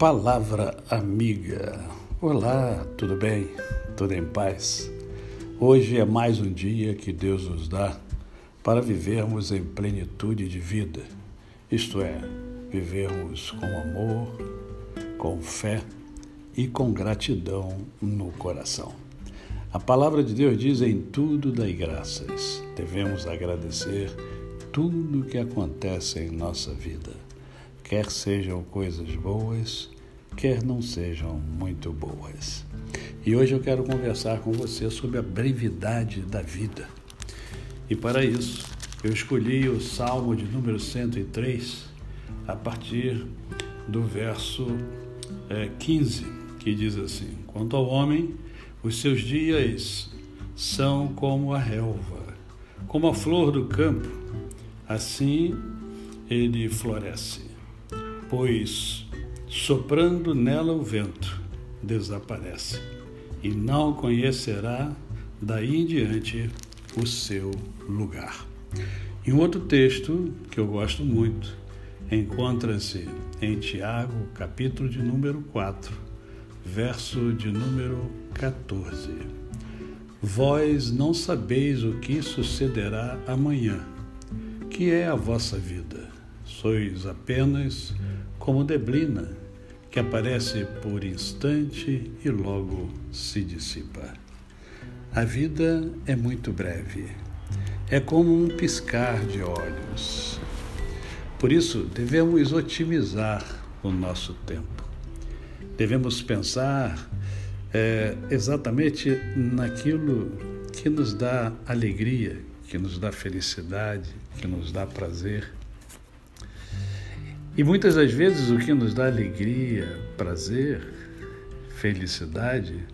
Palavra amiga. Olá, tudo bem? Tudo em paz? Hoje é mais um dia que Deus nos dá para vivermos em plenitude de vida, isto é, vivermos com amor, com fé e com gratidão no coração. A palavra de Deus diz: em tudo dai graças. Devemos agradecer tudo o que acontece em nossa vida quer sejam coisas boas, quer não sejam muito boas. E hoje eu quero conversar com você sobre a brevidade da vida. E para isso, eu escolhi o Salmo de número 103, a partir do verso é, 15, que diz assim: Quanto ao homem, os seus dias são como a relva, como a flor do campo, assim ele floresce pois, soprando nela o vento, desaparece, e não conhecerá daí em diante o seu lugar. Em outro texto que eu gosto muito, encontra-se em Tiago, capítulo de número 4, verso de número 14. Vós não sabeis o que sucederá amanhã, que é a vossa vida. Sois apenas como neblina que aparece por instante e logo se dissipa. A vida é muito breve, é como um piscar de olhos. Por isso, devemos otimizar o nosso tempo. Devemos pensar é, exatamente naquilo que nos dá alegria, que nos dá felicidade, que nos dá prazer e muitas das vezes o que nos dá alegria, prazer, felicidade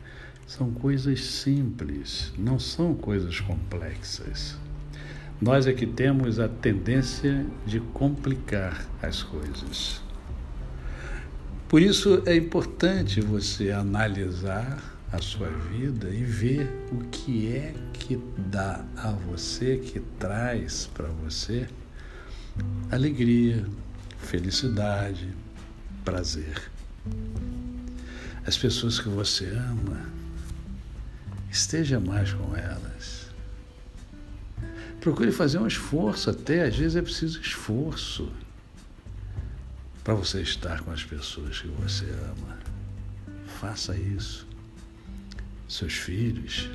são coisas simples, não são coisas complexas. Nós é que temos a tendência de complicar as coisas. Por isso é importante você analisar a sua vida e ver o que é que dá a você, que traz para você alegria, felicidade, prazer. As pessoas que você ama, esteja mais com elas. Procure fazer um esforço, até às vezes é preciso esforço para você estar com as pessoas que você ama. Faça isso. Seus filhos,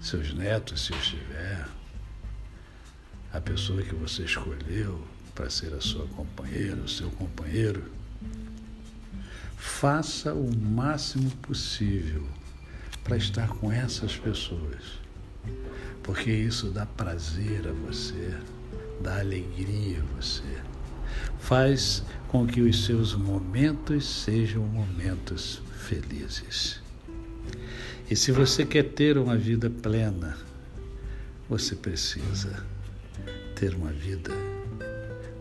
seus netos, se os tiver, a pessoa que você escolheu, para ser a sua companheira, o seu companheiro, faça o máximo possível para estar com essas pessoas, porque isso dá prazer a você, dá alegria a você, faz com que os seus momentos sejam momentos felizes. E se você quer ter uma vida plena, você precisa ter uma vida